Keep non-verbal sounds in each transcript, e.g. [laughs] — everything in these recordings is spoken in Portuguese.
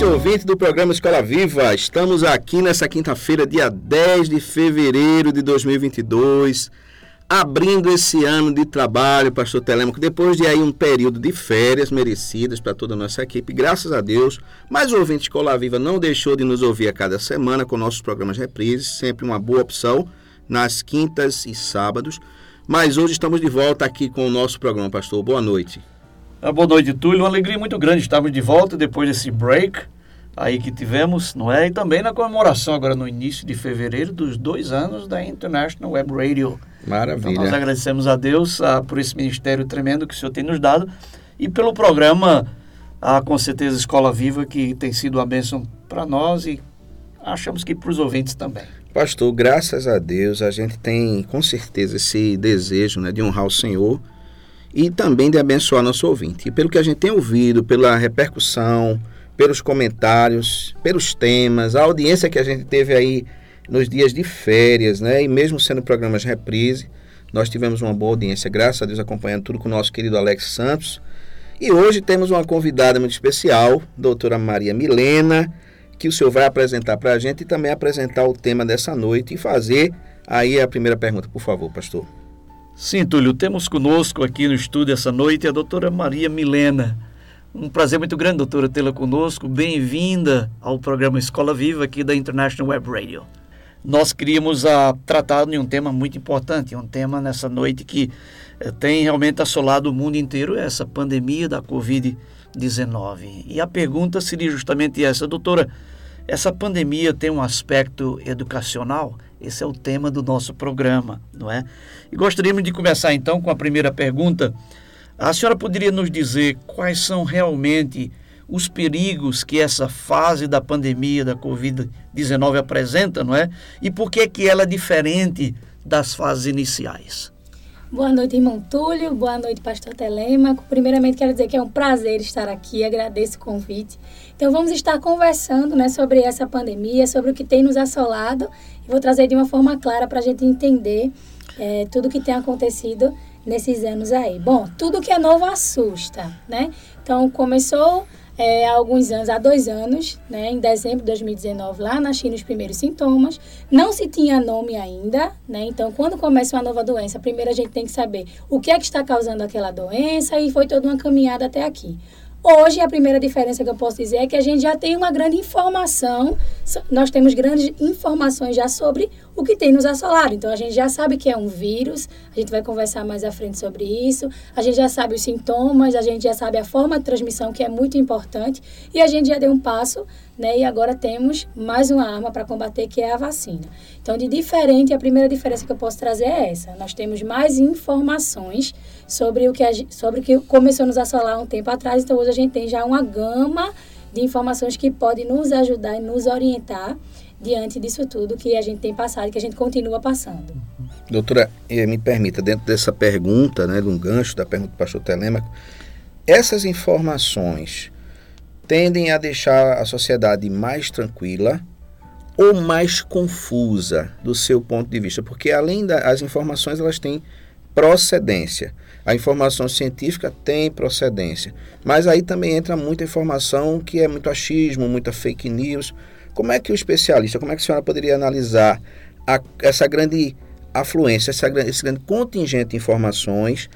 Noite, ouvinte do programa Escola Viva. Estamos aqui nessa quinta-feira, dia 10 de fevereiro de 2022, abrindo esse ano de trabalho, pastor Telemaco, depois de aí um período de férias merecidas para toda a nossa equipe, graças a Deus. Mas o ouvinte Escola Viva não deixou de nos ouvir a cada semana com nossos programas reprises, sempre uma boa opção nas quintas e sábados. Mas hoje estamos de volta aqui com o nosso programa, pastor. Boa noite. Ah, boa noite, Túlio. Uma alegria muito grande estarmos de volta depois desse break aí que tivemos, não é? E também na comemoração agora no início de fevereiro dos dois anos da International Web Radio. Maravilha. Então nós agradecemos a Deus ah, por esse ministério tremendo que o Senhor tem nos dado e pelo programa, ah, com certeza, Escola Viva, que tem sido uma bênção para nós e achamos que para os ouvintes também. Pastor, graças a Deus, a gente tem com certeza esse desejo né, de honrar o Senhor e também de abençoar nosso ouvinte. E pelo que a gente tem ouvido, pela repercussão, pelos comentários, pelos temas, a audiência que a gente teve aí nos dias de férias, né? E mesmo sendo programas reprise, nós tivemos uma boa audiência, graças a Deus, acompanhando tudo com o nosso querido Alex Santos. E hoje temos uma convidada muito especial, doutora Maria Milena, que o senhor vai apresentar para a gente e também apresentar o tema dessa noite e fazer aí a primeira pergunta, por favor, pastor. Sim, Túlio, temos conosco aqui no estúdio essa noite a doutora Maria Milena. Um prazer muito grande, doutora, tê-la conosco. Bem-vinda ao programa Escola Viva aqui da International Web Radio. Nós queríamos a, tratar de um tema muito importante, um tema nessa noite que eh, tem realmente assolado o mundo inteiro, essa pandemia da Covid-19. E a pergunta seria justamente essa, doutora, essa pandemia tem um aspecto educacional? Esse é o tema do nosso programa, não é? E gostaríamos de começar então com a primeira pergunta. A senhora poderia nos dizer quais são realmente os perigos que essa fase da pandemia da Covid-19 apresenta, não é? E por que, que ela é diferente das fases iniciais? Boa noite, irmão Túlio. Boa noite, pastor Telêmaco. Primeiramente, quero dizer que é um prazer estar aqui. Agradeço o convite. Então, vamos estar conversando né, sobre essa pandemia, sobre o que tem nos assolado. E vou trazer de uma forma clara para a gente entender é, tudo o que tem acontecido nesses anos aí. Bom, tudo que é novo assusta, né? Então, começou é, há alguns anos, há dois anos, né, em dezembro de 2019, lá na China, os primeiros sintomas. Não se tinha nome ainda, né? Então, quando começa uma nova doença, primeiro a gente tem que saber o que é que está causando aquela doença e foi toda uma caminhada até aqui. Hoje, a primeira diferença que eu posso dizer é que a gente já tem uma grande informação, nós temos grandes informações já sobre o que tem nos assolado. Então, a gente já sabe que é um vírus, a gente vai conversar mais à frente sobre isso, a gente já sabe os sintomas, a gente já sabe a forma de transmissão, que é muito importante, e a gente já deu um passo, né? E agora temos mais uma arma para combater, que é a vacina. Então, de diferente, a primeira diferença que eu posso trazer é essa: nós temos mais informações sobre o que, a, sobre o que começou a nos assolar um tempo atrás, então hoje a gente tem já uma gama de informações que pode nos ajudar e nos orientar diante disso tudo que a gente tem passado e que a gente continua passando. Doutora, eh, me permita, dentro dessa pergunta, né, de um gancho da pergunta do pastor Telêmaco, essas informações tendem a deixar a sociedade mais tranquila ou mais confusa do seu ponto de vista? Porque além das informações, elas têm procedência. A informação científica tem procedência, mas aí também entra muita informação que é muito achismo, muita fake news. Como é que o especialista, como é que a senhora poderia analisar a, essa grande afluência, essa, esse grande contingente de informações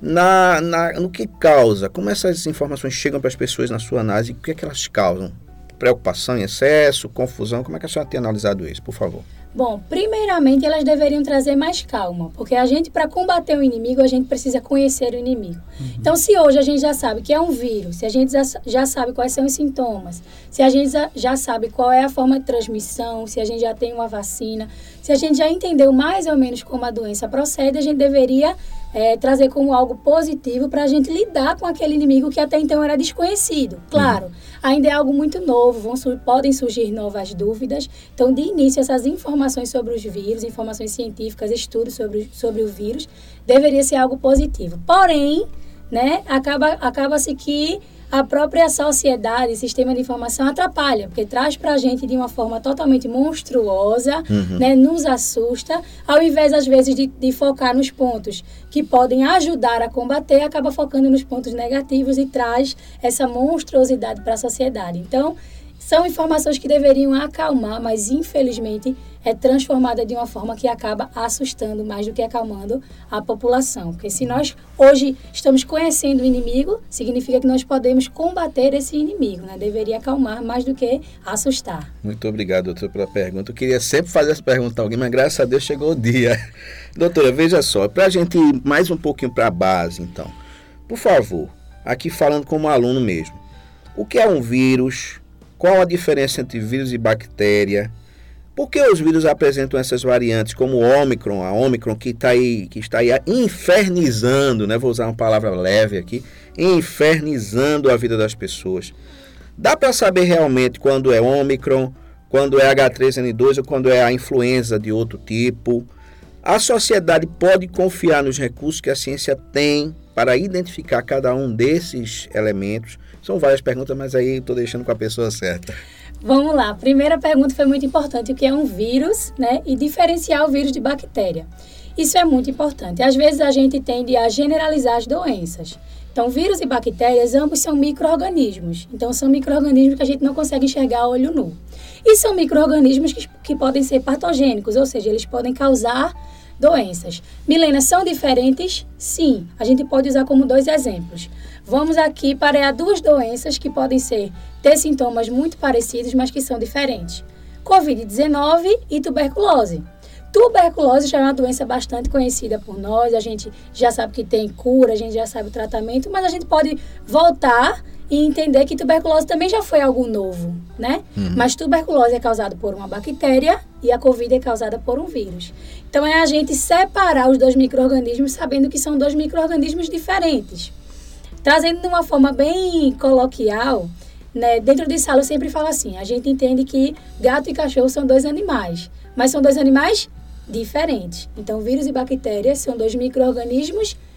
na, na, no que causa? Como essas informações chegam para as pessoas na sua análise? O que é que elas causam? Preocupação em excesso, confusão? Como é que a senhora tem analisado isso, por favor? Bom, primeiramente elas deveriam trazer mais calma, porque a gente, para combater o inimigo, a gente precisa conhecer o inimigo. Uhum. Então, se hoje a gente já sabe que é um vírus, se a gente já sabe quais são os sintomas, se a gente já sabe qual é a forma de transmissão, se a gente já tem uma vacina, se a gente já entendeu mais ou menos como a doença procede, a gente deveria é, trazer como algo positivo para a gente lidar com aquele inimigo que até então era desconhecido. Claro, uhum. ainda é algo muito novo, vão, podem surgir novas dúvidas. Então, de início, essas informações sobre os vírus, informações científicas, estudos sobre, sobre o vírus, deveria ser algo positivo. Porém, né, acaba, acaba-se que a própria sociedade, sistema de informação atrapalha, porque traz para a gente de uma forma totalmente monstruosa, uhum. né, nos assusta, ao invés, às vezes, de, de, focar nos pontos que podem ajudar a combater, acaba focando nos pontos negativos e traz essa monstruosidade para a sociedade. Então, são informações que deveriam acalmar, mas infelizmente é transformada de uma forma que acaba assustando mais do que acalmando a população. Porque se nós hoje estamos conhecendo o inimigo, significa que nós podemos combater esse inimigo, né? Deveria acalmar mais do que assustar. Muito obrigado, doutor, pela pergunta. Eu queria sempre fazer essa pergunta a alguém, mas graças a Deus chegou o dia. [laughs] Doutora, veja só, para a gente ir mais um pouquinho para a base, então, por favor, aqui falando como aluno mesmo, o que é um vírus? Qual a diferença entre vírus e bactéria? Por que os vírus apresentam essas variantes, como o Omicron, a Omicron que, tá aí, que está aí infernizando, né? vou usar uma palavra leve aqui, infernizando a vida das pessoas? Dá para saber realmente quando é Omicron, quando é H3N2 ou quando é a influenza de outro tipo? A sociedade pode confiar nos recursos que a ciência tem para identificar cada um desses elementos são várias perguntas, mas aí estou deixando com a pessoa certa. Vamos lá. Primeira pergunta foi muito importante, o que é um vírus, né? E diferenciar o vírus de bactéria. Isso é muito importante. Às vezes a gente tende a generalizar as doenças. Então, vírus e bactérias, ambos são micro-organismos. Então, são micro-organismos que a gente não consegue enxergar a olho nu. E são micro-organismos que, que podem ser patogênicos, ou seja, eles podem causar doenças. Milena, são diferentes? Sim. A gente pode usar como dois exemplos. Vamos aqui parear duas doenças que podem ser ter sintomas muito parecidos, mas que são diferentes. Covid-19 e tuberculose. Tuberculose já é uma doença bastante conhecida por nós, a gente já sabe que tem cura, a gente já sabe o tratamento, mas a gente pode voltar e entender que tuberculose também já foi algo novo, né? Uhum. Mas tuberculose é causada por uma bactéria e a Covid é causada por um vírus. Então é a gente separar os dois micro-organismos sabendo que são dois micro-organismos diferentes. Trazendo de uma forma bem coloquial, né, dentro de sala eu sempre falo assim: a gente entende que gato e cachorro são dois animais, mas são dois animais diferentes. Então, vírus e bactérias são dois micro-organismos diferentes.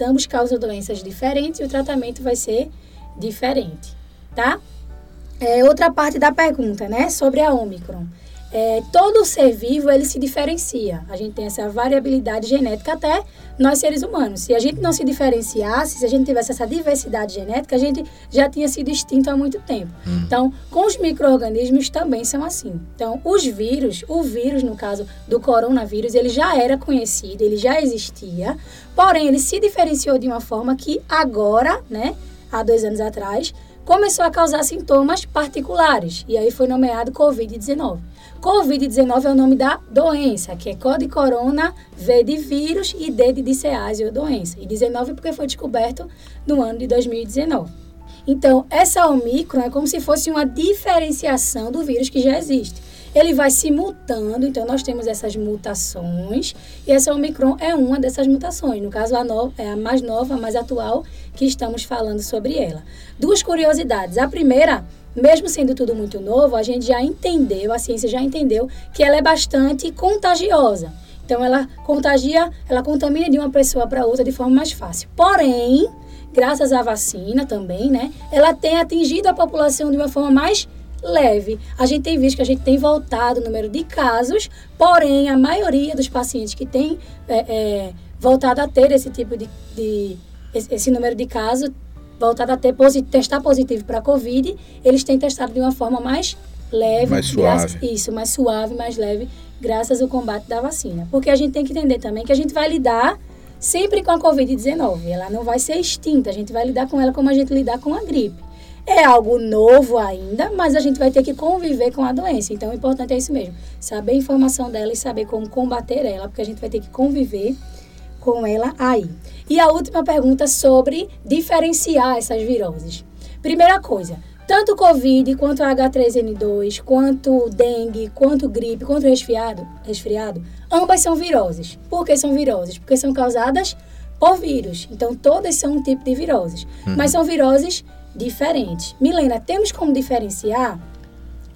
Ambos causam doenças diferentes e o tratamento vai ser diferente, tá? É, outra parte da pergunta, né, sobre a Omicron é, todo ser vivo ele se diferencia. A gente tem essa variabilidade genética até nós seres humanos. Se a gente não se diferenciasse, se a gente tivesse essa diversidade genética, a gente já tinha sido extinto há muito tempo. Hum. Então, com os micro-organismos também são assim. Então, os vírus, o vírus, no caso do coronavírus, ele já era conhecido, ele já existia, porém, ele se diferenciou de uma forma que agora, né, há dois anos atrás, começou a causar sintomas particulares. E aí foi nomeado Covid-19. Covid-19 é o nome da doença, que é code corona, V de vírus e D de diceásio, doença. E 19 porque foi descoberto no ano de 2019. Então, essa Omicron é como se fosse uma diferenciação do vírus que já existe. Ele vai se mutando, então nós temos essas mutações, e essa Omicron é uma dessas mutações. No caso, a nova, é a mais nova, a mais atual, que estamos falando sobre ela. Duas curiosidades. A primeira mesmo sendo tudo muito novo, a gente já entendeu, a ciência já entendeu que ela é bastante contagiosa. Então ela contagia, ela contamina de uma pessoa para outra de forma mais fácil. Porém, graças à vacina também, né, ela tem atingido a população de uma forma mais leve. A gente tem visto que a gente tem voltado o número de casos, porém a maioria dos pacientes que tem é, é, voltado a ter esse tipo de, de esse, esse número de casos voltado a ter testar positivo para a Covid, eles têm testado de uma forma mais leve. Mais suave. Graças, isso, mais suave, mais leve, graças ao combate da vacina. Porque a gente tem que entender também que a gente vai lidar sempre com a Covid-19. Ela não vai ser extinta, a gente vai lidar com ela como a gente lidar com a gripe. É algo novo ainda, mas a gente vai ter que conviver com a doença. Então, o importante é isso mesmo: saber a informação dela e saber como combater ela, porque a gente vai ter que conviver com ela aí. E a última pergunta sobre diferenciar essas viroses. Primeira coisa, tanto Covid, quanto H3N2, quanto dengue, quanto gripe, quanto resfriado, resfriado, ambas são viroses. Por que são viroses? Porque são causadas por vírus. Então, todas são um tipo de viroses. Uhum. Mas são viroses diferentes. Milena, temos como diferenciar?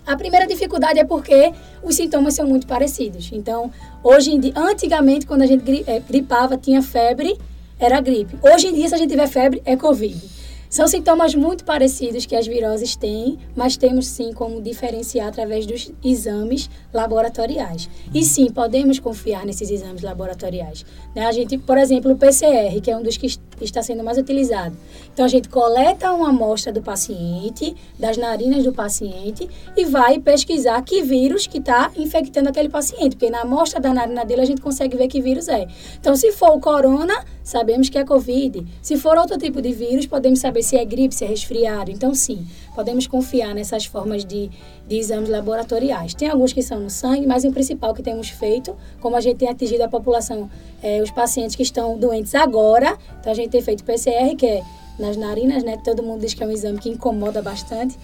A primeira dificuldade é porque os sintomas são muito parecidos. Então, hoje em dia, antigamente, quando a gente eh, gripava, tinha febre, era gripe. Hoje em dia, se a gente tiver febre, é Covid. São sintomas muito parecidos que as viroses têm, mas temos sim como diferenciar através dos exames laboratoriais. E sim, podemos confiar nesses exames laboratoriais. Né? A gente, por exemplo, o PCR, que é um dos que está sendo mais utilizado. Então, a gente coleta uma amostra do paciente, das narinas do paciente, e vai pesquisar que vírus que está infectando aquele paciente, porque na amostra da narina dele a gente consegue ver que vírus é. Então, se for o corona, sabemos que é Covid. Se for outro tipo de vírus, podemos saber se é gripe, se é resfriado. Então, sim, podemos confiar nessas formas de, de exames laboratoriais. Tem alguns que são no sangue, mas o principal que temos feito, como a gente tem atingido a população, é, os pacientes que estão doentes agora, então a gente tem feito PCR, que é nas narinas, né? Todo mundo diz que é um exame que incomoda bastante,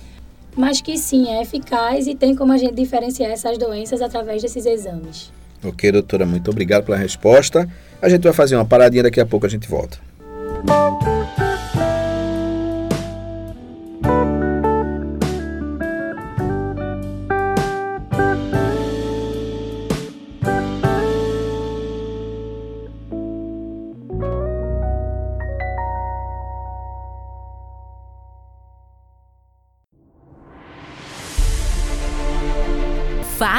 mas que sim, é eficaz e tem como a gente diferenciar essas doenças através desses exames. Ok, doutora, muito obrigado pela resposta. A gente vai fazer uma paradinha, daqui a pouco a gente volta.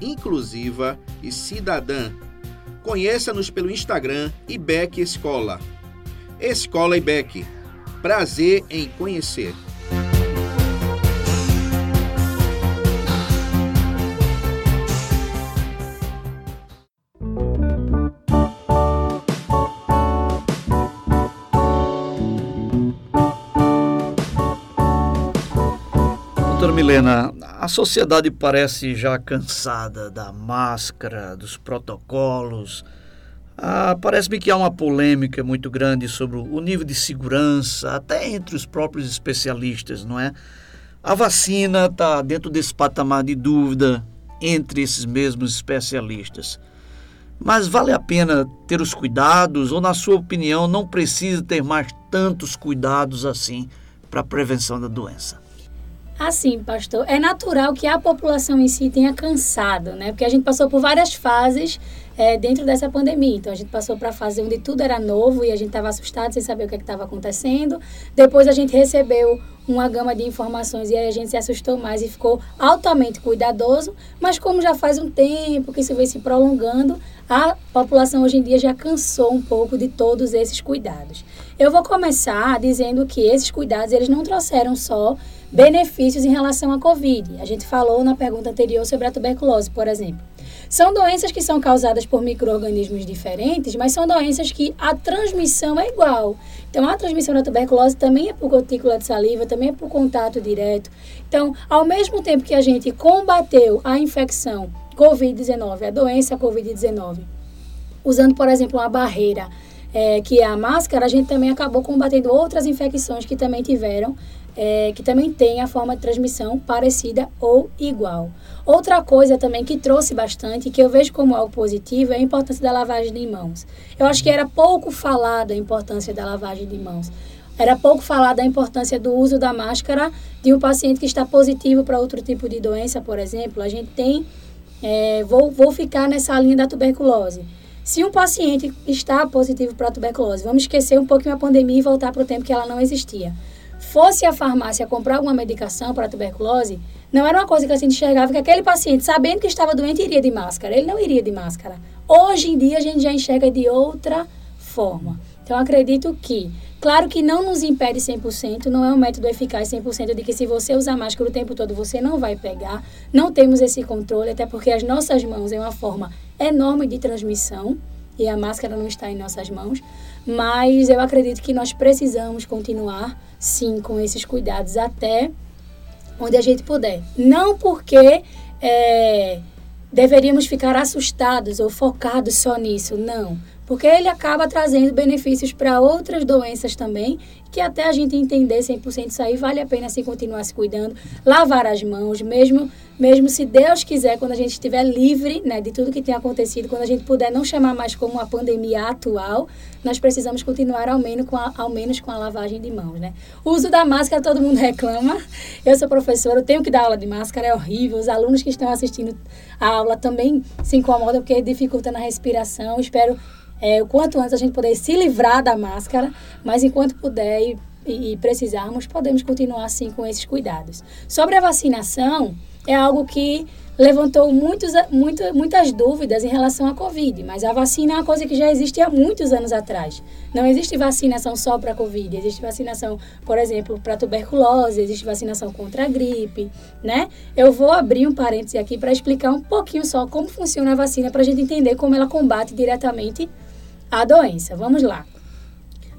inclusiva e cidadã. Conheça-nos pelo Instagram IBEC Escola. Escola IBEC. Prazer em conhecer. Milena, a sociedade parece já cansada da máscara, dos protocolos. Ah, Parece-me que há uma polêmica muito grande sobre o nível de segurança, até entre os próprios especialistas, não é? A vacina está dentro desse patamar de dúvida entre esses mesmos especialistas. Mas vale a pena ter os cuidados, ou, na sua opinião, não precisa ter mais tantos cuidados assim para a prevenção da doença? Assim, pastor, é natural que a população em si tenha cansado, né? Porque a gente passou por várias fases é, dentro dessa pandemia. Então, a gente passou para a fase onde tudo era novo e a gente estava assustado sem saber o que é estava acontecendo. Depois, a gente recebeu uma gama de informações e aí a gente se assustou mais e ficou altamente cuidadoso. Mas, como já faz um tempo que isso vem se prolongando, a população hoje em dia já cansou um pouco de todos esses cuidados. Eu vou começar dizendo que esses cuidados eles não trouxeram só benefícios em relação à Covid. A gente falou na pergunta anterior sobre a tuberculose, por exemplo. São doenças que são causadas por micro-organismos diferentes, mas são doenças que a transmissão é igual. Então, a transmissão da tuberculose também é por gotícula de saliva, também é por contato direto. Então, ao mesmo tempo que a gente combateu a infecção Covid-19, a doença Covid-19, usando, por exemplo, uma barreira, é, que é a máscara, a gente também acabou combatendo outras infecções que também tiveram é, que também tem a forma de transmissão parecida ou igual. Outra coisa também que trouxe bastante, que eu vejo como algo positivo, é a importância da lavagem de mãos. Eu acho que era pouco falado a importância da lavagem de mãos. Era pouco falado a importância do uso da máscara de um paciente que está positivo para outro tipo de doença, por exemplo. A gente tem. É, vou, vou ficar nessa linha da tuberculose. Se um paciente está positivo para tuberculose, vamos esquecer um pouquinho a pandemia e voltar para o tempo que ela não existia fosse à farmácia comprar alguma medicação para tuberculose, não era uma coisa que a gente enxergava que aquele paciente, sabendo que estava doente, iria de máscara. Ele não iria de máscara. Hoje em dia, a gente já enxerga de outra forma. Então, acredito que, claro que não nos impede 100%, não é um método eficaz 100% de que se você usar máscara o tempo todo, você não vai pegar. Não temos esse controle, até porque as nossas mãos é uma forma enorme de transmissão e a máscara não está em nossas mãos. Mas eu acredito que nós precisamos continuar, sim, com esses cuidados até onde a gente puder. Não porque é, deveríamos ficar assustados ou focados só nisso, não. Porque ele acaba trazendo benefícios para outras doenças também que até a gente entender 100% isso aí, vale a pena assim continuar se cuidando, lavar as mãos, mesmo mesmo se Deus quiser, quando a gente estiver livre né, de tudo que tem acontecido, quando a gente puder não chamar mais como uma pandemia atual, nós precisamos continuar ao menos com a, ao menos com a lavagem de mãos. Né? O uso da máscara, todo mundo [laughs] reclama. Eu sou professora, eu tenho que dar aula de máscara, é horrível. Os alunos que estão assistindo a aula também se incomodam porque dificulta na respiração. Espero é, o quanto antes a gente poder se livrar da máscara, mas enquanto puder e, e, e precisarmos, podemos continuar assim com esses cuidados. Sobre a vacinação, é algo que levantou muitos, muito, muitas dúvidas em relação à Covid, mas a vacina é uma coisa que já existe há muitos anos atrás. Não existe vacinação só para a Covid, existe vacinação, por exemplo, para tuberculose, existe vacinação contra a gripe, né? Eu vou abrir um parêntese aqui para explicar um pouquinho só como funciona a vacina, para a gente entender como ela combate diretamente a doença. Vamos lá.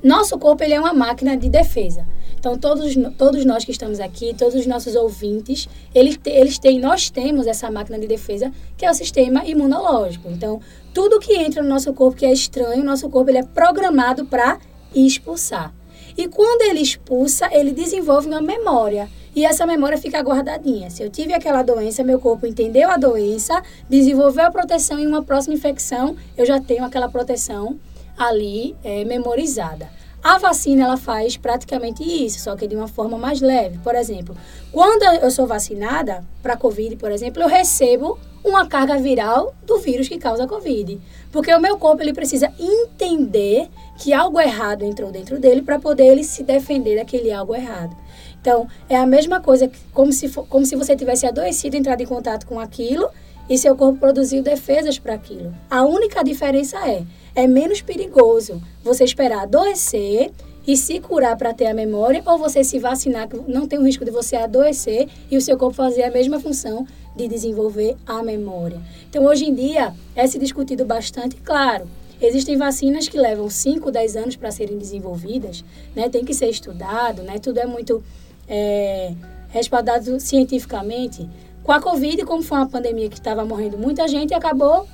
Nosso corpo ele é uma máquina de defesa. Então, todos, todos nós que estamos aqui, todos os nossos ouvintes, eles, eles têm, nós temos essa máquina de defesa, que é o sistema imunológico. Então, tudo que entra no nosso corpo que é estranho, nosso corpo ele é programado para expulsar. E quando ele expulsa, ele desenvolve uma memória. E essa memória fica guardadinha. Se eu tive aquela doença, meu corpo entendeu a doença, desenvolveu a proteção em uma próxima infecção, eu já tenho aquela proteção ali é, memorizada. A vacina ela faz praticamente isso, só que de uma forma mais leve. Por exemplo, quando eu sou vacinada para COVID, por exemplo, eu recebo uma carga viral do vírus que causa a COVID. Porque o meu corpo ele precisa entender que algo errado entrou dentro dele para poder ele se defender daquele algo errado. Então, é a mesma coisa, como se, for, como se você tivesse adoecido, entrado em contato com aquilo e seu corpo produziu defesas para aquilo. A única diferença é, é menos perigoso você esperar adoecer e se curar para ter a memória ou você se vacinar, que não tem o risco de você adoecer e o seu corpo fazer a mesma função de desenvolver a memória. Então, hoje em dia, é se discutido bastante, claro, Existem vacinas que levam 5, 10 anos para serem desenvolvidas, né? tem que ser estudado, né? tudo é muito é, respaldado cientificamente. Com a Covid, como foi uma pandemia que estava morrendo muita gente, acabou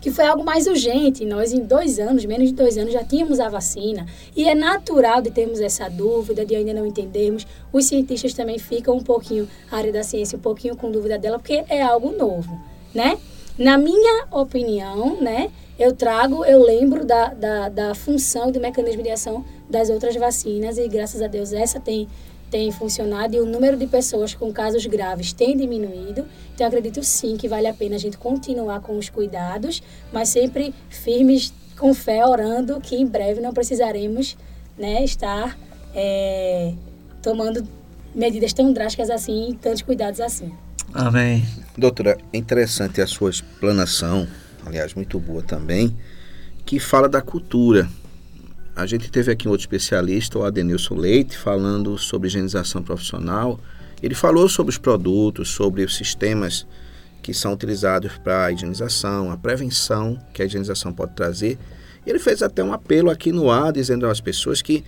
que foi algo mais urgente. Nós, em dois anos, menos de dois anos, já tínhamos a vacina. E é natural de termos essa dúvida, de ainda não entendermos. Os cientistas também ficam um pouquinho, a área da ciência, um pouquinho com dúvida dela, porque é algo novo, né? Na minha opinião, né, eu trago, eu lembro da, da, da função e do mecanismo de ação das outras vacinas e graças a Deus essa tem tem funcionado e o número de pessoas com casos graves tem diminuído. Então, acredito sim que vale a pena a gente continuar com os cuidados, mas sempre firmes, com fé, orando que em breve não precisaremos né, estar é, tomando medidas tão drásticas assim, tantos cuidados assim. Amém. Doutora, é interessante a sua explanação, aliás, muito boa também, que fala da cultura a gente teve aqui um outro especialista, o Adenilson Leite, falando sobre higienização profissional. Ele falou sobre os produtos, sobre os sistemas que são utilizados para a higienização, a prevenção que a higienização pode trazer. Ele fez até um apelo aqui no ar, dizendo às pessoas que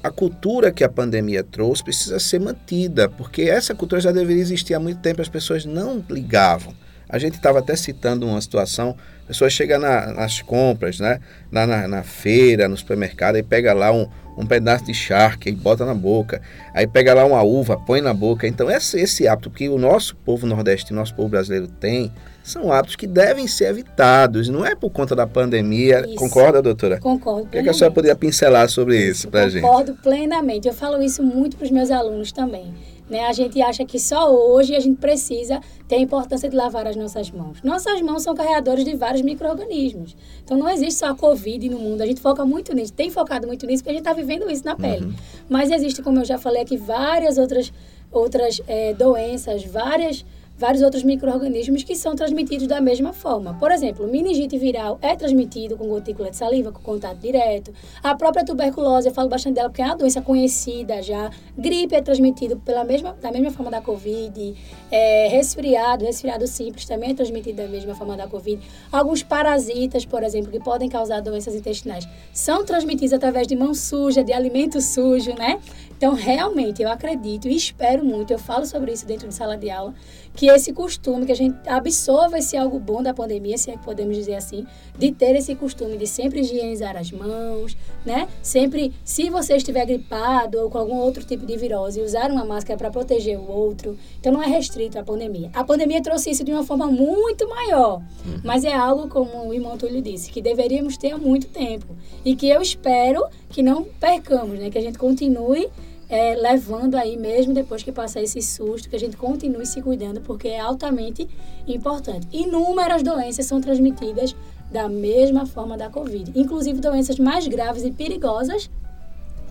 a cultura que a pandemia trouxe precisa ser mantida, porque essa cultura já deveria existir há muito tempo, as pessoas não ligavam. A gente estava até citando uma situação, a pessoa chega na, nas compras, né? Na, na, na, feira, no supermercado, e pega lá um, um pedaço de charque e bota na boca. Aí pega lá uma uva, põe na boca. Então, esse, esse hábito que o nosso povo nordestino, nosso povo brasileiro tem, são hábitos que devem ser evitados. Não é por conta da pandemia. Isso. Concorda, doutora? Concordo O que, é que a senhora poderia pincelar sobre isso pra gente? Concordo plenamente. Eu falo isso muito para os meus alunos também. Né? A gente acha que só hoje a gente precisa ter a importância de lavar as nossas mãos. Nossas mãos são carregadores de vários micro-organismos. Então não existe só a Covid no mundo. A gente foca muito nisso, tem focado muito nisso, porque a gente está vivendo isso na pele. Mas existe, como eu já falei aqui, várias outras, outras eh, doenças, várias vários outros micro-organismos que são transmitidos da mesma forma. Por exemplo, meningite viral é transmitido com gotícula de saliva, com contato direto. A própria tuberculose, eu falo bastante dela porque é uma doença conhecida já. Gripe é transmitido pela mesma, da mesma forma da Covid. É, resfriado, resfriado simples também é transmitido da mesma forma da Covid. Alguns parasitas, por exemplo, que podem causar doenças intestinais, são transmitidos através de mão suja, de alimento sujo, né? Então, realmente, eu acredito e espero muito, eu falo sobre isso dentro de sala de aula, que esse costume, que a gente absorva esse algo bom da pandemia, se é que podemos dizer assim, de ter esse costume de sempre higienizar as mãos, né? Sempre, se você estiver gripado ou com algum outro tipo de virose, usar uma máscara para proteger o outro. Então, não é restrito à pandemia. A pandemia trouxe isso de uma forma muito maior, mas é algo, como o irmão Túlio disse, que deveríamos ter há muito tempo e que eu espero que não percamos, né? Que a gente continue é, levando aí mesmo depois que passar esse susto, que a gente continue se cuidando, porque é altamente importante. Inúmeras doenças são transmitidas da mesma forma da Covid, inclusive doenças mais graves e perigosas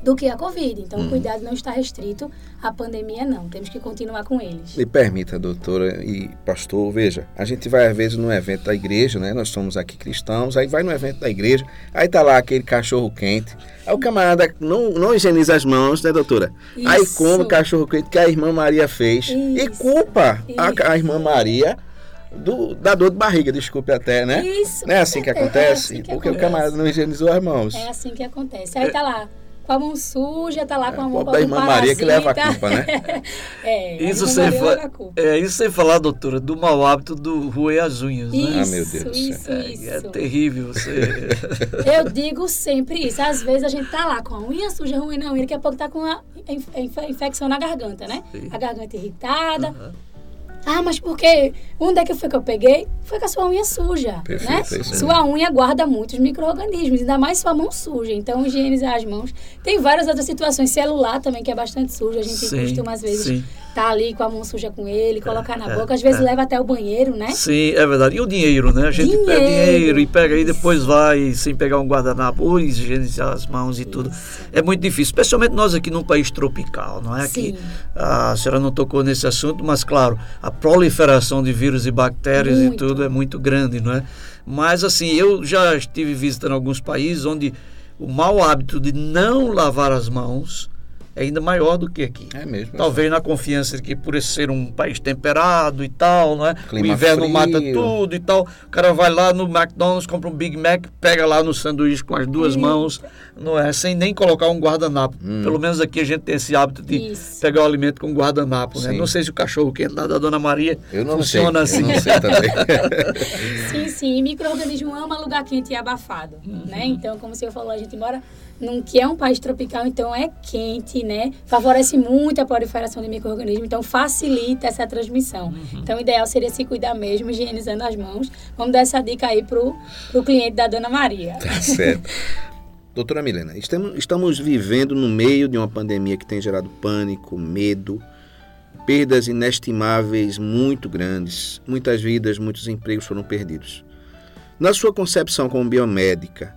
do que a Covid. Então, o cuidado não está restrito à pandemia, não. Temos que continuar com eles. Me permita, doutora e pastor, veja, a gente vai às vezes num evento da igreja, né? Nós somos aqui cristãos, aí vai no evento da igreja, aí tá lá aquele cachorro quente. Aí o camarada não, não higieniza as mãos, né, doutora? Aí Isso. come o cachorro quente que a irmã Maria fez e Isso. culpa a, a irmã Maria do, da dor de barriga, desculpe até, né? Isso, Não é assim que é acontece? assim que Porque o acontece. camarada não higienizou as mãos. É assim que acontece. Aí tá lá com a mão suja, tá lá com a mão com irmã Maria que leva a culpa, né? [laughs] é, Isso sem, fa- leva a culpa. é, isso sem falar, doutora, do mau hábito do roer as unhas, né? Ah, meu Deus do Isso, céu. isso, É terrível. Você... [laughs] Eu digo sempre isso. Às vezes a gente tá lá com a unha suja, ruim na unha, daqui a pouco tá com a inf- inf- infecção na garganta, né? Sim. A garganta irritada. Ah, mas por quê? Onde é que foi que eu peguei? Foi com a sua unha suja, Perfeito, né? é isso mesmo. Sua unha guarda muitos micro-organismos, ainda mais sua mão suja. Então, higienizar as mãos. Tem várias outras situações. Celular também, que é bastante sujo. A gente Sim, costuma, às vezes, sim. Tá ali com a mão suja com ele, colocar na é, boca. Às vezes é. leva até o banheiro, né? Sim, é verdade. E o dinheiro, né? A gente pega Dinheiro. dinheiro e pega aí depois vai sem pegar um guardanapo ou higienizar as mãos e tudo. É muito difícil, especialmente nós aqui num país tropical, não é? Sim. Aqui, a senhora não tocou nesse assunto, mas claro, a proliferação de vírus e bactérias e Muito. tudo é muito grande, não é? Mas assim, eu já estive visitando alguns países onde o mau hábito de não lavar as mãos é ainda maior do que aqui. É mesmo. Talvez na confiança de que por ser um país temperado e tal, não é? Clima o inverno frio. mata tudo e tal. O cara vai lá no McDonald's, compra um Big Mac, pega lá no sanduíche com as duas mãos, não é? Sem nem colocar um guardanapo. Hum. Pelo menos aqui a gente tem esse hábito de Isso. pegar o alimento com guardanapo, né? Sim. Não sei se o cachorro quente lá da Dona Maria Eu não funciona sei. assim. Eu não sei também. [laughs] Sim, sim. E micro-organismo ama lugar quente e abafado, Uhum. né? Então, como o senhor falou, a gente mora num que é um país tropical, então é quente, né? Favorece muito a proliferação de micro-organismos, então facilita essa transmissão. Uhum. Então, o ideal seria se cuidar mesmo, higienizando as mãos. Vamos dar essa dica aí pro, pro cliente da Dona Maria. Tá certo. [laughs] Doutora Milena, estamos, estamos vivendo no meio de uma pandemia que tem gerado pânico, medo, perdas inestimáveis muito grandes. Muitas vidas, muitos empregos foram perdidos. Na sua concepção como biomédica,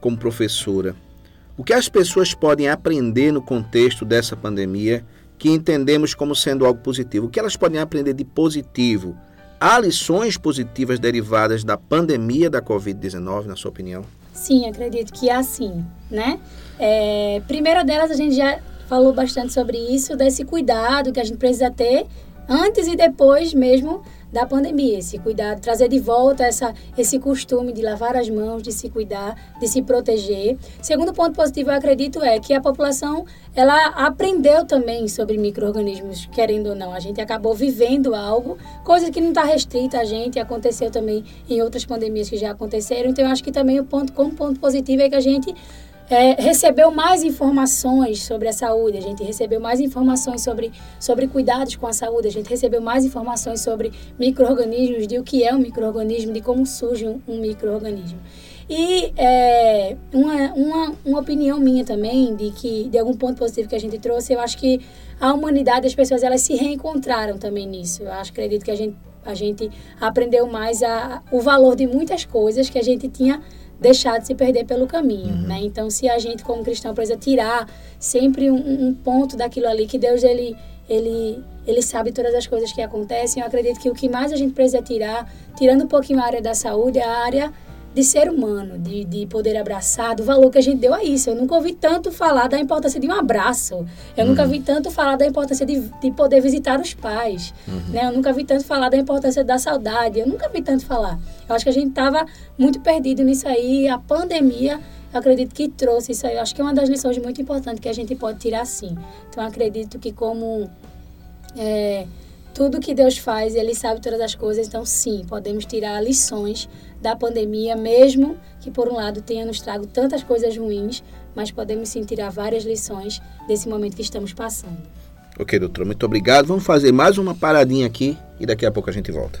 como professora, o que as pessoas podem aprender no contexto dessa pandemia que entendemos como sendo algo positivo? O que elas podem aprender de positivo? Há lições positivas derivadas da pandemia da Covid-19, na sua opinião? Sim, acredito que é assim, né? É, primeira delas, a gente já falou bastante sobre isso, desse cuidado que a gente precisa ter antes e depois mesmo da pandemia. Esse cuidado, trazer de volta essa, esse costume de lavar as mãos, de se cuidar, de se proteger. Segundo ponto positivo, eu acredito, é que a população ela aprendeu também sobre micro-organismos, querendo ou não. A gente acabou vivendo algo, coisa que não está restrita a gente, aconteceu também em outras pandemias que já aconteceram. Então, eu acho que também o ponto, como ponto positivo é que a gente é, recebeu mais informações sobre a saúde, a gente recebeu mais informações sobre, sobre cuidados com a saúde, a gente recebeu mais informações sobre micro-organismos, de o que é um micro-organismo, de como surge um, um micro-organismo. E é, uma, uma, uma opinião minha também, de que de algum ponto positivo que a gente trouxe, eu acho que a humanidade, as pessoas, elas se reencontraram também nisso. Eu acho, acredito que a gente, a gente aprendeu mais a, o valor de muitas coisas que a gente tinha deixado de se perder pelo caminho, uhum. né? Então, se a gente como cristão precisa tirar sempre um, um, ponto daquilo ali que Deus ele ele ele sabe todas as coisas que acontecem. Eu acredito que o que mais a gente precisa tirar, tirando um pouquinho a área da saúde, é a área de ser humano, de, de poder abraçar, do valor que a gente deu a isso. Eu nunca ouvi tanto falar da importância de um abraço. Eu uhum. nunca vi tanto falar da importância de, de poder visitar os pais. Uhum. Né? Eu nunca vi tanto falar da importância da saudade. Eu nunca vi tanto falar. Eu acho que a gente estava muito perdido nisso aí. A pandemia, eu acredito que trouxe isso aí. Eu acho que é uma das lições muito importantes que a gente pode tirar sim. Então, acredito que como... É, tudo que Deus faz, Ele sabe todas as coisas, então sim, podemos tirar lições da pandemia, mesmo que por um lado tenha nos trago tantas coisas ruins, mas podemos sim tirar várias lições desse momento que estamos passando. Ok, doutora, muito obrigado. Vamos fazer mais uma paradinha aqui e daqui a pouco a gente volta.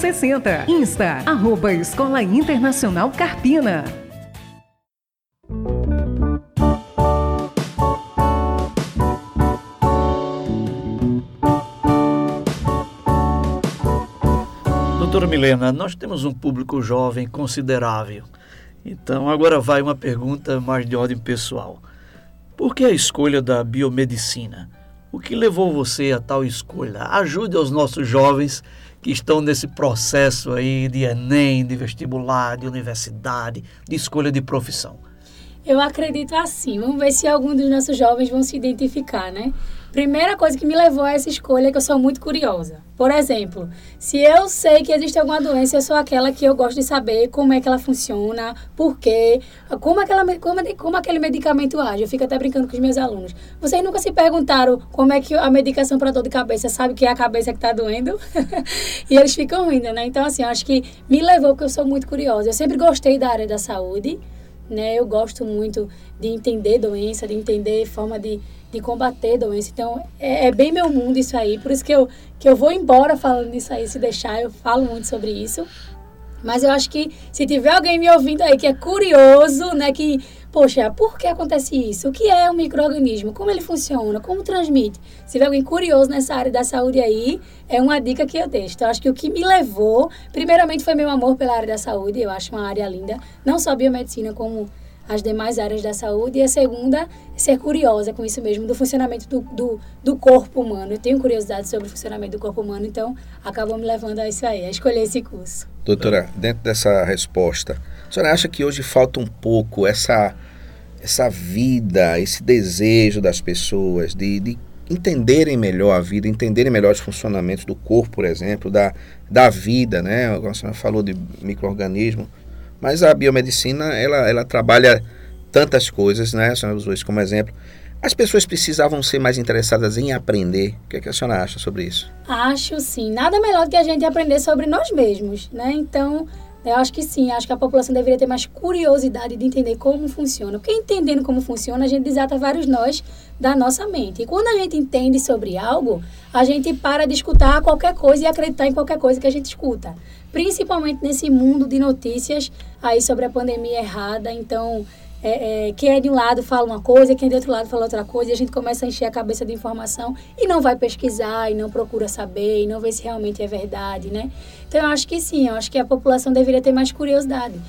60. Insta, arroba Escola Internacional Carpina. Doutora Milena, nós temos um público jovem considerável. Então, agora vai uma pergunta mais de ordem pessoal. Por que a escolha da biomedicina? O que levou você a tal escolha? Ajude os nossos jovens que estão nesse processo aí de Enem, de vestibular, de universidade, de escolha de profissão? Eu acredito assim. Vamos ver se algum dos nossos jovens vão se identificar, né? Primeira coisa que me levou a essa escolha é que eu sou muito curiosa. Por exemplo, se eu sei que existe alguma doença, eu sou aquela que eu gosto de saber como é que ela funciona, por quê, como, aquela, como, como aquele medicamento age. Eu fico até brincando com os meus alunos. Vocês nunca se perguntaram como é que a medicação para dor de cabeça sabe que é a cabeça que está doendo? [laughs] e eles ficam rindo, né? Então, assim, eu acho que me levou porque eu sou muito curiosa. Eu sempre gostei da área da saúde, né? Eu gosto muito de entender doença, de entender forma de de combater doença. Então, é, é, bem meu mundo isso aí. Por isso que eu, que eu vou embora falando isso aí, se deixar, eu falo muito sobre isso. Mas eu acho que se tiver alguém me ouvindo aí que é curioso, né, que, poxa, por que acontece isso? O que é um microorganismo? Como ele funciona? Como transmite? Se tiver alguém curioso nessa área da saúde aí, é uma dica que eu deixo. Então, acho que o que me levou, primeiramente, foi meu amor pela área da saúde. Eu acho uma área linda, não só biomedicina, como as demais áreas da saúde. E a segunda é ser curiosa com isso mesmo, do funcionamento do, do, do, corpo humano. Eu tenho curiosidade sobre o funcionamento do corpo humano, então acabou me levando a isso aí, a escolher esse curso. Doutora, dentro dessa resposta, a senhora acha que hoje falta um pouco essa, essa vida, esse desejo das pessoas de, de entenderem melhor a vida, entenderem melhor os funcionamentos do corpo, por exemplo, da, da vida, né? A senhora falou de microorganismo mas a biomedicina, ela, ela trabalha tantas coisas, né? A senhora usou isso como exemplo. As pessoas precisavam ser mais interessadas em aprender. O que, é que a senhora acha sobre isso? Acho sim. Nada melhor do que a gente aprender sobre nós mesmos, né? Então, Eu acho que sim, acho que a população deveria ter mais curiosidade de entender como funciona. Porque entendendo como funciona, a gente desata vários nós da nossa mente. E quando a gente entende sobre algo, a gente para de escutar qualquer coisa e acreditar em qualquer coisa que a gente escuta. Principalmente nesse mundo de notícias aí sobre a pandemia errada. Então, é, é, quem é de um lado fala uma coisa, quem é do outro lado fala outra coisa, e a gente começa a encher a cabeça de informação e não vai pesquisar, e não procura saber, e não vê se realmente é verdade, né? Então, eu acho que sim, eu acho que a população deveria ter mais curiosidade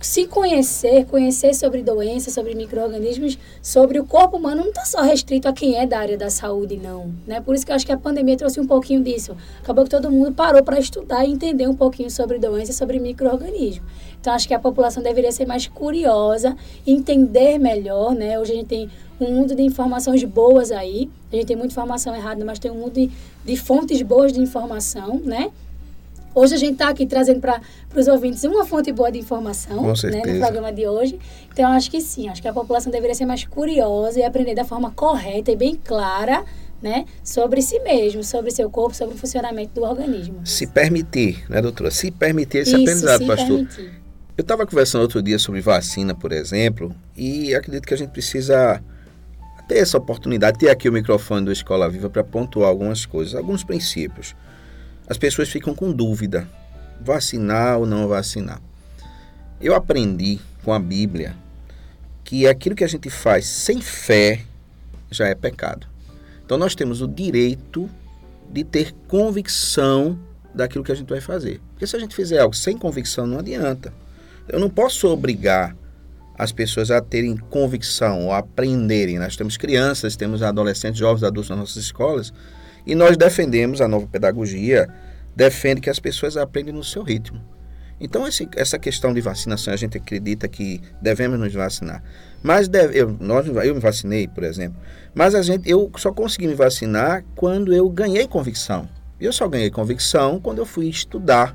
se conhecer, conhecer sobre doenças, sobre micro-organismos, sobre o corpo humano, não está só restrito a quem é da área da saúde, não. Né? Por isso que eu acho que a pandemia trouxe um pouquinho disso. Acabou que todo mundo parou para estudar e entender um pouquinho sobre doenças, sobre micro-organismos. Então, acho que a população deveria ser mais curiosa, entender melhor, né? Hoje a gente tem um mundo de informações boas aí. A gente tem muita informação errada, mas tem um mundo de, de fontes boas de informação, né? Hoje a gente está aqui trazendo para os ouvintes uma fonte boa de informação né, no programa de hoje. Então, acho que sim, acho que a população deveria ser mais curiosa e aprender da forma correta e bem clara né, sobre si mesmo, sobre seu corpo, sobre o funcionamento do organismo. Se permitir, né, doutora? Se permitir esse Isso, aprendizado, pastor. Permitir. Eu estava conversando outro dia sobre vacina, por exemplo, e acredito que a gente precisa ter essa oportunidade, ter aqui o microfone do Escola Viva para pontuar algumas coisas, alguns princípios as pessoas ficam com dúvida: vacinar ou não vacinar. Eu aprendi com a Bíblia que aquilo que a gente faz sem fé já é pecado. Então nós temos o direito de ter convicção daquilo que a gente vai fazer. Porque se a gente fizer algo sem convicção, não adianta. Eu não posso obrigar as pessoas a terem convicção ou a aprenderem. Nós temos crianças, temos adolescentes, jovens, adultos nas nossas escolas e nós defendemos a nova pedagogia, defende que as pessoas aprendem no seu ritmo. Então, esse, essa questão de vacinação, a gente acredita que devemos nos vacinar. Mas deve, eu, nós, eu me vacinei, por exemplo. Mas a gente, eu só consegui me vacinar quando eu ganhei convicção. Eu só ganhei convicção quando eu fui estudar.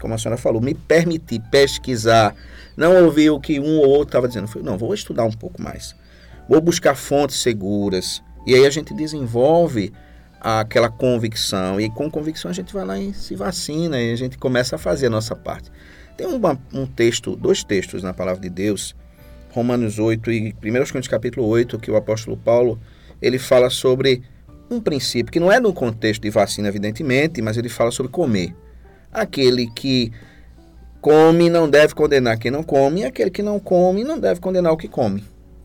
Como a senhora falou, me permitir pesquisar, não ouvir o que um ou outro estava dizendo. Falei, não, vou estudar um pouco mais. Vou buscar fontes seguras. E aí a gente desenvolve aquela convicção. E com convicção a gente vai lá e se vacina e a gente começa a fazer a nossa parte. Tem um texto, dois textos na palavra de Deus, Romanos 8 e 1 Coríntios capítulo 8, que o apóstolo Paulo, ele fala sobre um princípio que não é no contexto de vacina, evidentemente, mas ele fala sobre comer. Aquele que come não deve condenar quem não come, e aquele que não come não deve condenar o que come.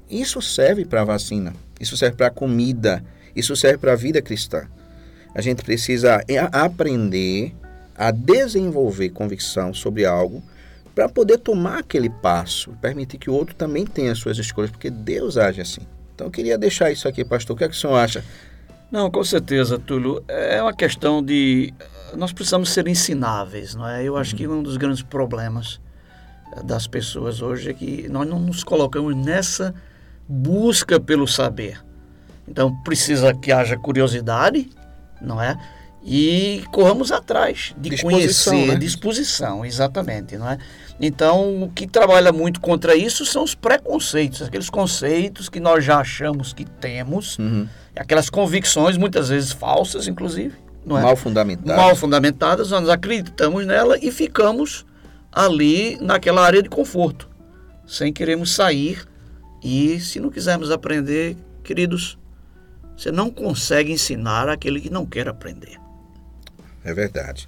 Isso serve para a vacina, isso serve para a comida, isso serve para a vida cristã. A gente precisa aprender a desenvolver convicção sobre algo para poder tomar aquele passo, permitir que o outro também tenha suas escolhas, porque Deus age assim. Então eu queria deixar isso aqui, pastor. O que, é que o senhor acha? Não, com certeza, Túlio. É uma questão de. Nós precisamos ser ensináveis, não é? Eu acho que um dos grandes problemas das pessoas hoje é que nós não nos colocamos nessa busca pelo saber. Então precisa que haja curiosidade, não é? E corramos atrás de disposição, conhecer, né? disposição, exatamente, não é? Então, o que trabalha muito contra isso são os preconceitos, aqueles conceitos que nós já achamos que temos, uhum. aquelas convicções, muitas vezes falsas, inclusive, não é? Mal fundamentadas. Mal fundamentadas, nós acreditamos nela e ficamos ali naquela área de conforto, sem queremos sair. E se não quisermos aprender, queridos, você não consegue ensinar aquele que não quer aprender. É verdade.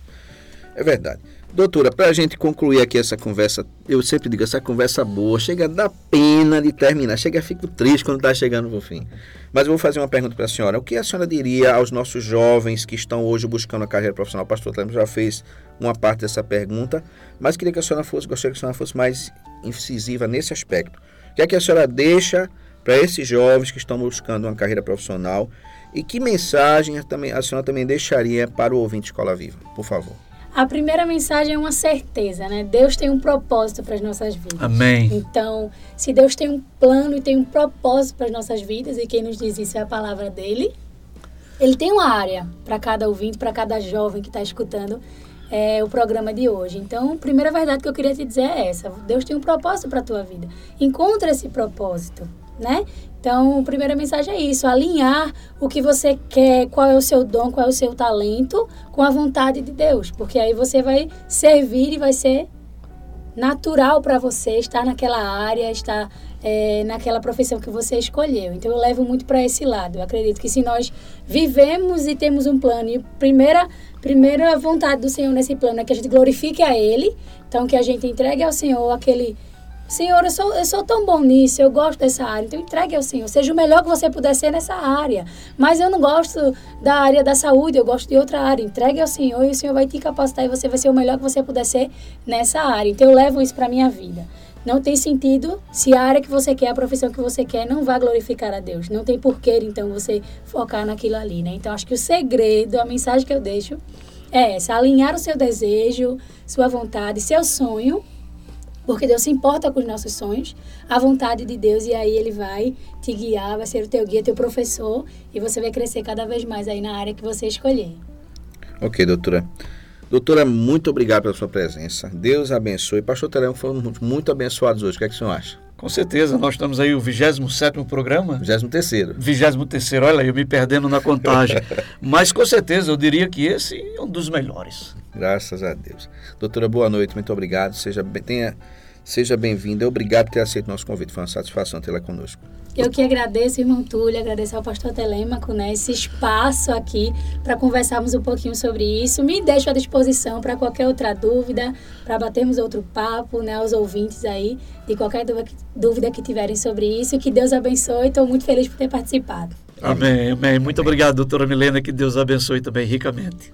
É verdade. Doutora, para a gente concluir aqui essa conversa, eu sempre digo, essa conversa boa, chega a dar pena de terminar, chega a ficar triste quando está chegando no fim. Mas eu vou fazer uma pergunta para a senhora. O que a senhora diria aos nossos jovens que estão hoje buscando a carreira profissional? O pastor Cleber já fez uma parte dessa pergunta, mas queria que a senhora fosse, gostaria que a senhora fosse mais incisiva nesse aspecto. O que é que a senhora deixa para esses jovens que estão buscando uma carreira profissional e que mensagem a senhora também deixaria para o ouvinte Escola Viva, por favor? A primeira mensagem é uma certeza, né? Deus tem um propósito para as nossas vidas. Amém. Então, se Deus tem um plano e tem um propósito para as nossas vidas, e quem nos diz isso é a palavra dele, ele tem uma área para cada ouvinte, para cada jovem que está escutando é, o programa de hoje. Então, a primeira verdade que eu queria te dizer é essa: Deus tem um propósito para a tua vida. Encontra esse propósito né? Então, a primeira mensagem é isso: alinhar o que você quer, qual é o seu dom, qual é o seu talento, com a vontade de Deus. Porque aí você vai servir e vai ser natural para você estar naquela área, estar é, naquela profissão que você escolheu. Então eu levo muito para esse lado. Eu acredito que se nós vivemos e temos um plano, e primeira primeira vontade do Senhor nesse plano é que a gente glorifique a Ele, então que a gente entregue ao Senhor aquele Senhor, eu sou, eu sou tão bom nisso, eu gosto dessa área, então entregue ao Senhor. Seja o melhor que você puder ser nessa área. Mas eu não gosto da área da saúde, eu gosto de outra área. Entregue ao Senhor e o Senhor vai te capacitar e você vai ser o melhor que você puder ser nessa área. Então eu levo isso para minha vida. Não tem sentido se a área que você quer, a profissão que você quer, não vai glorificar a Deus. Não tem porquê, então, você focar naquilo ali, né? Então, acho que o segredo, a mensagem que eu deixo é essa: alinhar o seu desejo, sua vontade, seu sonho porque Deus se importa com os nossos sonhos, a vontade de Deus, e aí Ele vai te guiar, vai ser o teu guia, teu professor, e você vai crescer cada vez mais aí na área que você escolher. Ok, doutora. Doutora, muito obrigado pela sua presença. Deus abençoe. Pastor Telão, fomos muito abençoados hoje. O que, é que o senhor acha? Com certeza, nós estamos aí o 27 programa. 23. 23, olha, eu me perdendo na contagem. [laughs] Mas com certeza eu diria que esse é um dos melhores. Graças a Deus. Doutora, boa noite, muito obrigado. Seja, tenha, seja bem-vinda. Obrigado por ter aceito nosso convite. Foi uma satisfação tê-la conosco. Eu que agradeço, irmão Túlio, agradeço ao pastor Telêmaco, né, esse espaço aqui para conversarmos um pouquinho sobre isso. Me deixo à disposição para qualquer outra dúvida, para batermos outro papo, né, aos ouvintes aí, de qualquer dúvida que tiverem sobre isso. Que Deus abençoe, estou muito feliz por ter participado. Amém, amém. Muito obrigado, doutora Milena, que Deus abençoe também ricamente.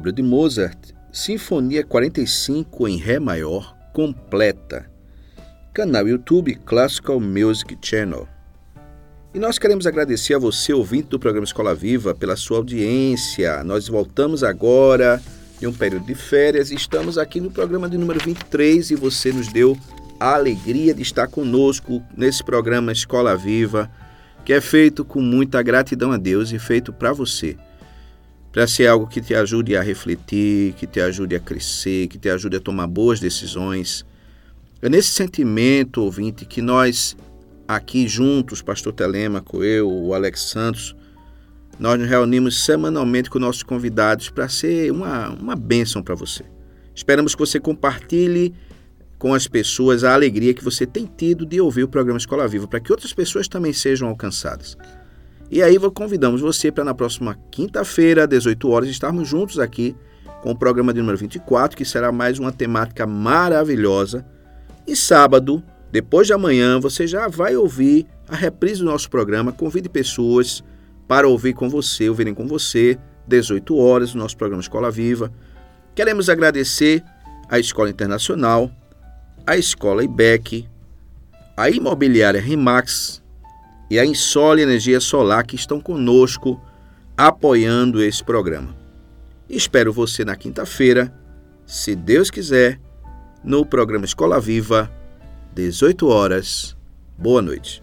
obra de Mozart, Sinfonia 45 em Ré maior, completa. Canal YouTube Classical Music Channel. E nós queremos agradecer a você, ouvinte do programa Escola Viva, pela sua audiência. Nós voltamos agora de um período de férias e estamos aqui no programa de número 23 e você nos deu a alegria de estar conosco nesse programa Escola Viva, que é feito com muita gratidão a Deus e feito para você. Para ser algo que te ajude a refletir, que te ajude a crescer, que te ajude a tomar boas decisões. É nesse sentimento, ouvinte, que nós aqui juntos, Pastor Telemaco, eu, o Alex Santos, nós nos reunimos semanalmente com nossos convidados para ser uma, uma bênção para você. Esperamos que você compartilhe com as pessoas a alegria que você tem tido de ouvir o programa Escola Viva, para que outras pessoas também sejam alcançadas. E aí convidamos você para na próxima quinta-feira, às 18 horas, estarmos juntos aqui com o programa de número 24, que será mais uma temática maravilhosa. E sábado, depois de amanhã, você já vai ouvir a reprise do nosso programa. Convide pessoas para ouvir com você, ouvirem com você, 18 horas, no nosso programa Escola Viva. Queremos agradecer à Escola Internacional, à Escola IBEC, à Imobiliária Rimax e à Insole Energia Solar que estão conosco apoiando esse programa. Espero você na quinta-feira, se Deus quiser, no programa Escola Viva 18 horas. Boa noite.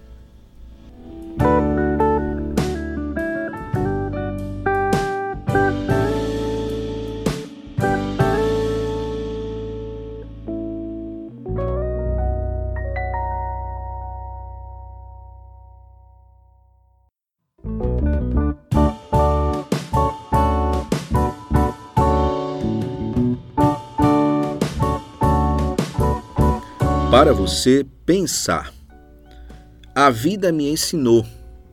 Você pensar. A vida me ensinou,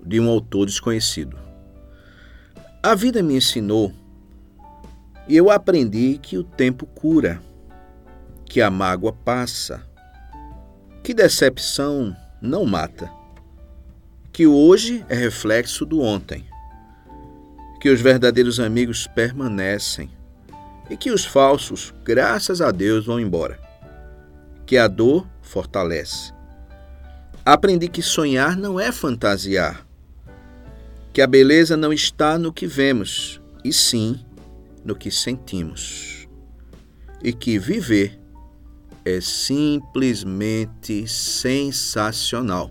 de um autor desconhecido. A vida me ensinou e eu aprendi que o tempo cura, que a mágoa passa, que decepção não mata, que hoje é reflexo do ontem, que os verdadeiros amigos permanecem e que os falsos, graças a Deus, vão embora, que a dor fortalece. Aprendi que sonhar não é fantasiar, que a beleza não está no que vemos, e sim no que sentimos, e que viver é simplesmente sensacional.